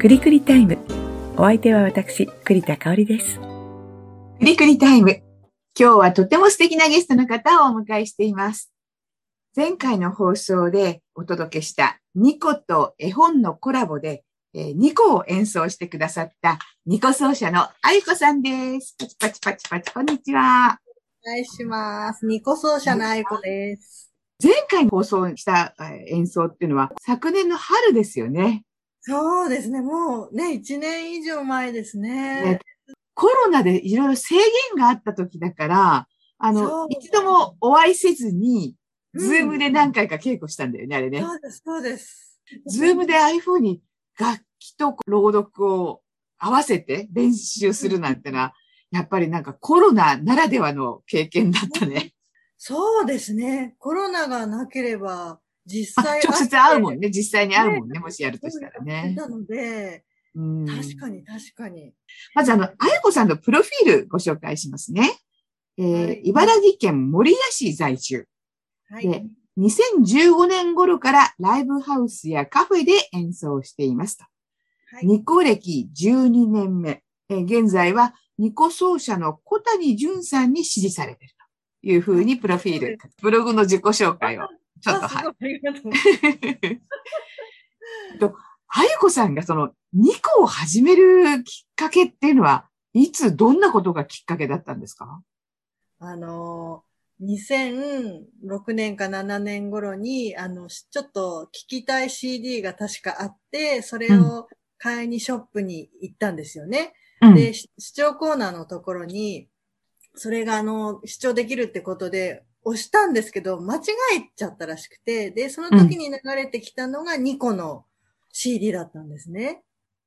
くりくりタイム。お相手は私、栗田香織です。くりくりタイム。今日はとても素敵なゲストの方をお迎えしています。前回の放送でお届けしたニコと絵本のコラボで、えーニコを演奏してくださったニコ奏者のあゆこさんです。パチパチパチパチ、こんにちは。お願いします。ニコ奏者のあいこです。前回放送したえー演奏っていうのは昨年の春ですよね。そうですね。もうね、一年以上前ですね。ねコロナでいろいろ制限があった時だから、あそのう、一度もお会いせずに、うんズームで何回か稽古したんだよね、あれね。そうです、そうです。ズームでああいう風に楽器と朗読を合わせて練習するなんてのは、やっぱりなんかコロナならではの経験だったね。そうですね。コロナがなければ、実あ際直接会うもんね。ね。実際に会うもんね。もしやるとしたらね。なので、うん確かに確かに。まずあの、あやこさんのプロフィールご紹介しますね。えーはい茨城県守谷市在住。はい。で2015年頃からライブハウスやカフェで演奏していますと。はいニコ歴12年目。えー現在はニコ奏者の小谷淳さんに支持されているというふうにプロフィール、ブログの自己紹介をちょっとはごい。とうございますと、あゆこさんがそのニコを始めるきっかけっていうのは、いつどんなことがきっかけだったんですか？あの、2006年か7年頃に、あの、しちょっと聞きたい CD が確かあって、それを買いにショップに行ったんですよね。うん。で、し視聴コーナーのところに、それがあの、視聴できるってことで、押したんですけど、間違えちゃったらしくて、で、その時に流れてきたのが2個の CD だったんですね。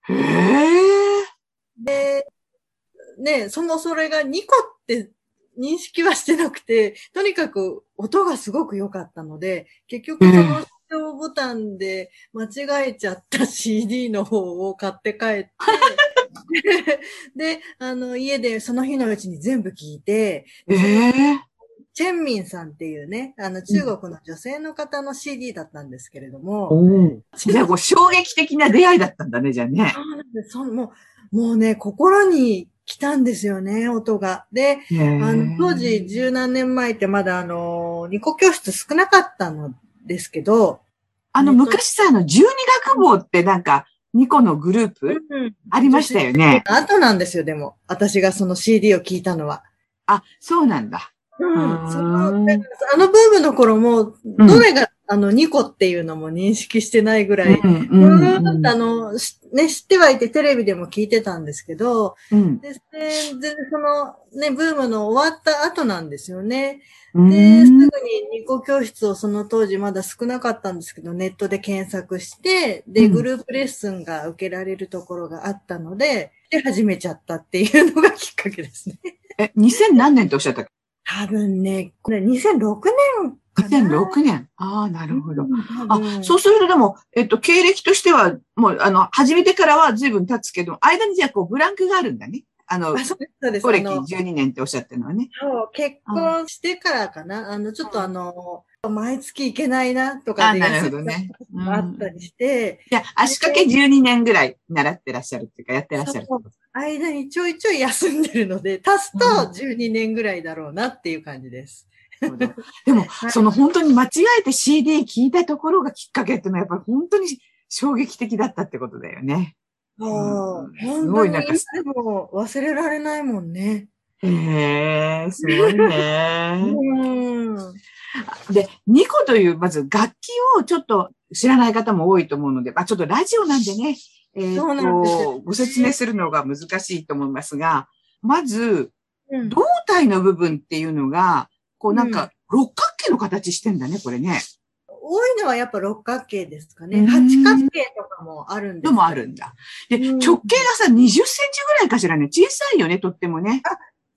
へえ。で、ね、そもそれが2個って認識はしてなくて、とにかく音がすごく良かったので、結局その視聴ボタンで間違えちゃった CD の方を買って帰って、で、あの、家でその日のうちに全部聞いて、ええ。チェンミンさんっていうね、あの、中国の女性の方の CD だったんですけれども、おお。じゃあ、こう衝撃的な出会いだったんだね、じゃあね。そうなんですそのもう、もうね、心に来たんですよね、音が。で、ああの、当時十何年前ってまだあの、ニコ教室少なかったのですけど、あの、昔さ、あの、十二学坊ってなんか、2個のグループありましたよね。後なんですよ、でも。私がその CD を聞いたのは。あ、そうなんだ。うん。その、あのブームの頃も、うんどれが、あの、ニコっていうのも認識してないぐらい、うんうーんあの、しね、知ってはいてテレビでも聞いてたんですけど、うんで、で全然その、ね、ブームの終わった後なんですよね。うんで、すぐにニコ教室をその当時まだ少なかったんですけど、ネットで検索して、で、うんグループレッスンが受けられるところがあったので、で、始めちゃったっていうのがきっかけですね。え、2000何年とおっしゃったっ多分ね、これ2006年けかな。?2006 年。ああ、なるほど。あ、あそうするとでも、えっと、経歴としては、もう、あの、始めてからは随分経つけど、間にじゃあ、こう、ブランクがあるんだね。あの、あそうです、そうです。古歴あの12年っておっしゃってるのはね。そう結婚してからかな。あの、ちょっとあの、毎月行けないなとかであなるほどね。うんあったりして、じゃあ、足掛け12年ぐらい習ってらっしゃるっていうか、やってらっしゃる。間にちょいちょい休んでるので、足すとうん12年ぐらいだろうなっていう感じです。でも、はいその本当に間違えて CD 聞いたところがきっかけっていうのはやっぱり本当に衝撃的だったってことだよね。もう、す本当にごいなんか今でも忘れられないもんね。へえ、すごいね。うん。で、ニコという、まず楽器をちょっと知らない方も多いと思うので、まあちょっとラジオなんでね、えーそうなんですと、ご説明するのが難しいと思いますが、まず、うん胴体の部分っていうのが、こうなんか六角形の形してんだね、これね。多いのはやっぱ六角形ですかね。うん八角形とかもあるんですけどのもあるんだ。で、うん直径がさ、20センチぐらいかしらね。小さいよね、とってもね。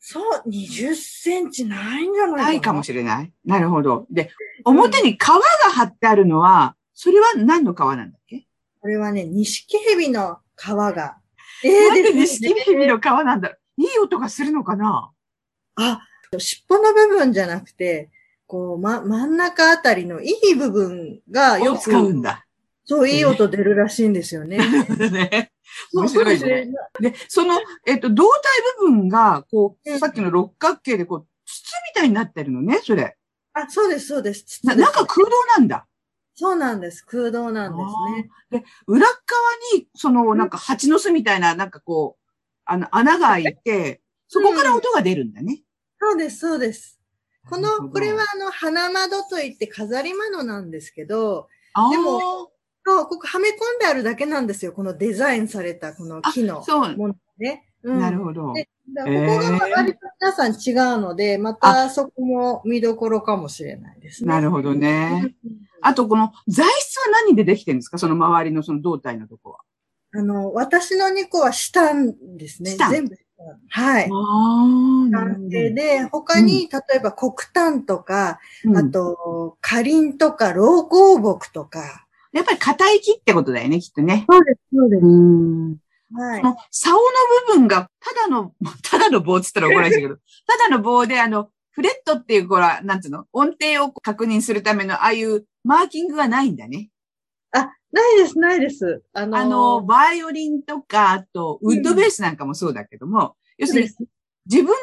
そう、20センチないんじゃないかな。ないかもしれない。なるほど。で、表に皮が張ってあるのは、それは何の皮なんだっけ？これはね、錦蛇の皮が。えなんで錦蛇の皮なんだいい音がするのかな？あ、尻尾の部分じゃなくて、こう、ま、真ん中あたりのいい部分がよをく使うんだ。そう、いい音出るらしいんですよね。ね。面白いね。で、その、えっと、胴体部分が、こう、うんさっきの六角形で、こう、筒みたいになってるのね、それ。あ、そうです、そうです。な、中空洞なんだ。そうなんです。空洞なんですね。で、裏側に、その、なんか蜂の巣みたいな、なんかこう、あの、穴が開いて、そこから音が出るんだね。そうです、そうです。この、これはあの、花窓といって飾り窓なんですけど、でもそう、ここはめ込んであるだけなんですよ。このデザインされたこの木のそう、ものね。うんなるほど。ここが割と皆さん違うので、またそこも見どころかもしれないですね。なるほどね。うんあと、この材質は何でできてるんですか？その周りのその胴体のとこは。あの、私の2個はシタンですね。シタン全部。はい。ああ、なるほ男性で、他に、例えば黒炭とか、うんと、カリンとか、老香木とか。やっぱり硬い木ってことだよね、きっとね。そうです、そうでうん。はい竿の部分が、ただの、ただの棒って言ったら怒られるけど、ただの棒で、あの、フレットっていう、これは、なんつうの？音程を確認するための、ああいうマーキングがないんだね。あ、ないです、ないです。あのーあの、バイオリンとか、あと、ウッドベースなんかもそうだけども、要するに、自分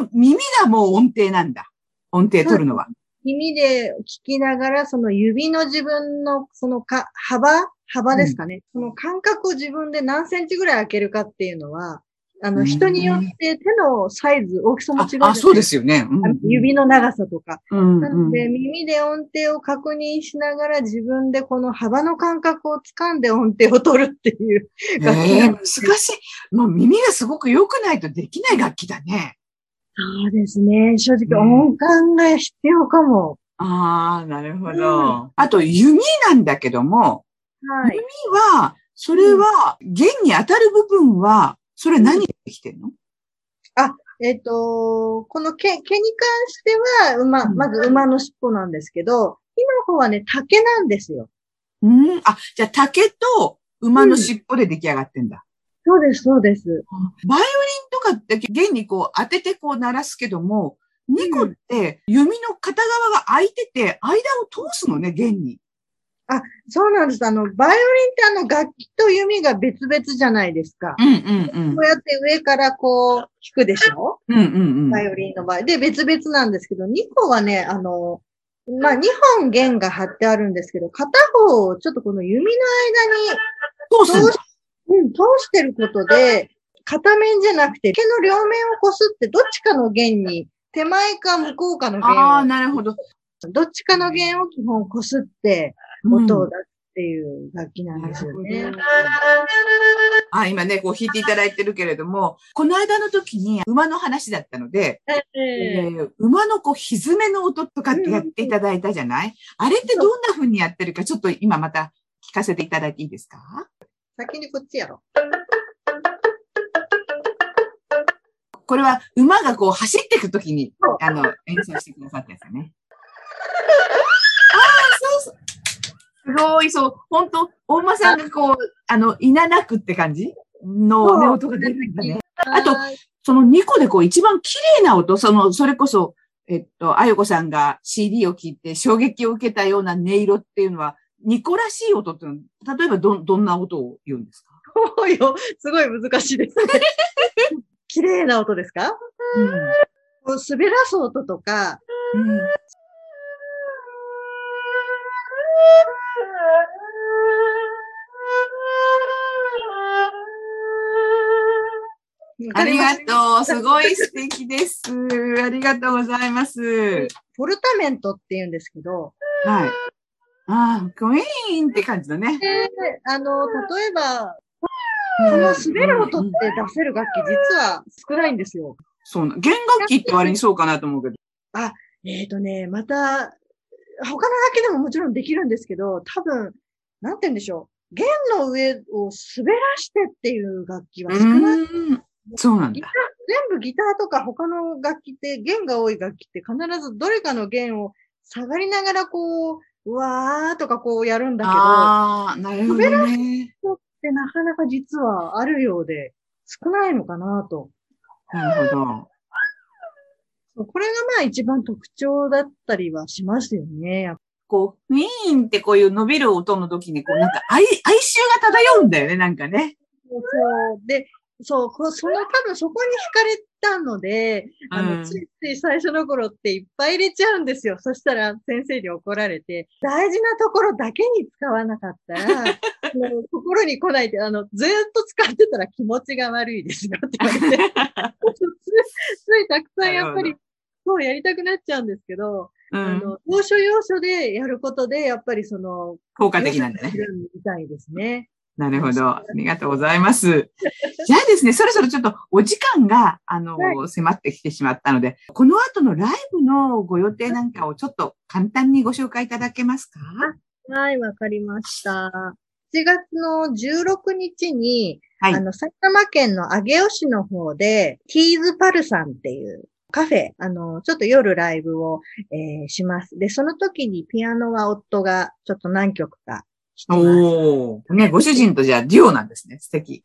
の耳がもう音程なんだ。音程取るのは。耳で聞きながら、その指の自分の、そのか、幅幅ですかね。その間隔を自分で何センチぐらい開けるかっていうのは、あの、うん人によって手のサイズ、大きさも違うあ、あそうですよね。うん指の長さとか。うんうんなので、耳で音程を確認しながら自分でこの幅の感覚を掴んで音程を取るっていう楽器ええ難しい。もう耳がすごく良くないとできない楽器だね。そうですね。正直うん音感が必要かも。ああ、なるほうど。あと、弓なんだけども、はい。弓は、それは、弦に当たる部分は、それ何でできてんの？えっ、と、この毛、毛に関しては、馬、うんまず馬の尻尾なんですけど、木の方はね、竹なんですよ。うん。あ、じゃあ竹と馬の尻尾で出来上がってんだ。そうです、そうです。バイオリかって弦にこう当ててこう鳴らすけども、ニコって弓の片側が空いてて、間を通すのね、弦に。そうなんです。あの、バイオリンってあの、楽器と弓が別々じゃないですか。うんうんうんこう。やって上からこう、弾くでしょ？うんうんうん。バイオリンの場合。で、別々なんですけど、2個はね、あの、まあ、2本弦が張ってあるんですけど、片方をちょっとこの弓の間に通し,、うん、通してることで、片面じゃなくて、毛の両面をこすって、どっちかの弦に、手前か向こうかの弦ああ、を、なるほど。どっちかの弦を基本こすって、音を出すっていう楽器なんですよね。あ、今ね、こう弾いていただいてるけれども、この間の時に馬の話だったので、ええー馬のこう、歪めの音とかってやっていただいたじゃない？あれってどんな風にやってるか、ちょっと今また聞かせていただいていいですか？先にこっちやろ。これは馬がこう走っていく時にそう、あの、演奏してくださったやつだね。ああ、そうそう。すごい、そう。本当お馬さんがこう、あの、いななくって感じのね、音が出るんだね。あとはいその2個でこう一番綺麗な音、その、それこそ、えっと、あよこさんが CD を聴いて衝撃を受けたような音色っていうのは、2個らしい音っていうのは、例えばど、どんな音を言うんですか？そうよ。すごい難しいですね。綺麗な音ですか？こう滑らす音とか、うん。うんありがとう。すごい素敵です。ありがとうございます。ポルタメントって言うんですけど、はい。ああ、クイーンって感じだね。であの、例えば、この滑る音って出せる楽器実は少ないんですよ。そうな。弦楽器って割にそうかなと思うけど。えっ、とね、また、他の楽器でももちろんできるんですけど、多分、なんて言うんでしょう。弦の上を滑らしてっていう楽器は少ない。うんそうなんだ。、全部ギターとか他の楽器って弦が多い楽器って必ずどれかの弦を下がりながらこう、うわーとかこうやるんだけど、ああ、なるほどね。ってなかなか実はあるようで少ないのかなと。なるほど。これがまあ一番特徴だったりはしますよね。こう、ウィーンってこういう伸びる音の時に、こうなんか哀、哀愁が漂うんだよね、なんかね。そう。で、そう、こその多分そこに惹かれたので、あの、うんついつい最初の頃っていっぱい入れちゃうんですよ。そしたら先生に怒られて、大事なところだけに使わなかったら、もう心に来ないで、あの、ずーっと使ってたら気持ちが悪いですよって言われて、つついたくさんやっぱなり、そうやりたくなっちゃうんですけど、うん。あの、要所要所でやることで、やっぱりその、効果的なんだね。みたいですね。なるほど。ありがとうございます。じゃあですね、そろそろちょっとお時間が、あの、は迫ってきてしまったので、この後のライブのご予定なんかをちょっと簡単にご紹介いただけますか？はい、わかりました。7月の16日に、はいあの、埼玉県の上尾市の方で、ティーズパルさんっていうカフェ、あの、ちょっと夜ライブを、えーします。で、その時にピアノは夫がちょっと何曲か。おー。ね、ご主人とじゃあデュオなんですね。素敵。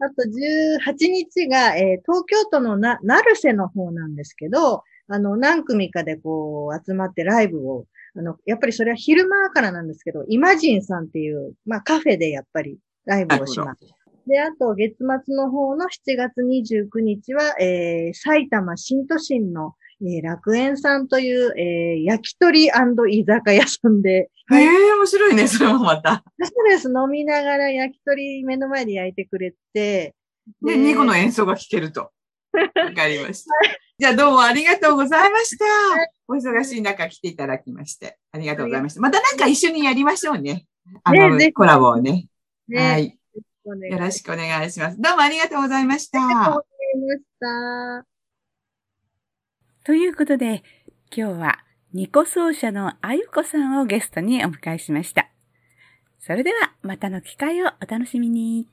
あと18日が、えー東京都のな、成瀬の方なんですけど、あの、何組かでこう、集まってライブを、あの、やっぱりそれは昼間からなんですけど、イマジンさんっていう、まあカフェでやっぱりライブをします。で、あと月末の方の7月29日は、えー、埼玉新都心の、えー楽園さんという、えー焼き鳥居酒屋さんで、へえ、面白いね、それもまた。そうです。飲みながら焼き鳥目の前で焼いてくれて、で、ニコの演奏が聴けると。わかりました。じゃあどうもありがとうございました。お忙しい中来ていただきまして。ありがとうございました。またなんか一緒にやりましょうね。あの、ねコラボをね。ね、はいよろしくお願いします。どうもありがとうございました。ありがとうございました。ということで、今日はニコ奏者のあゆこさんをゲストにお迎えしました。それではまたの機会をお楽しみに。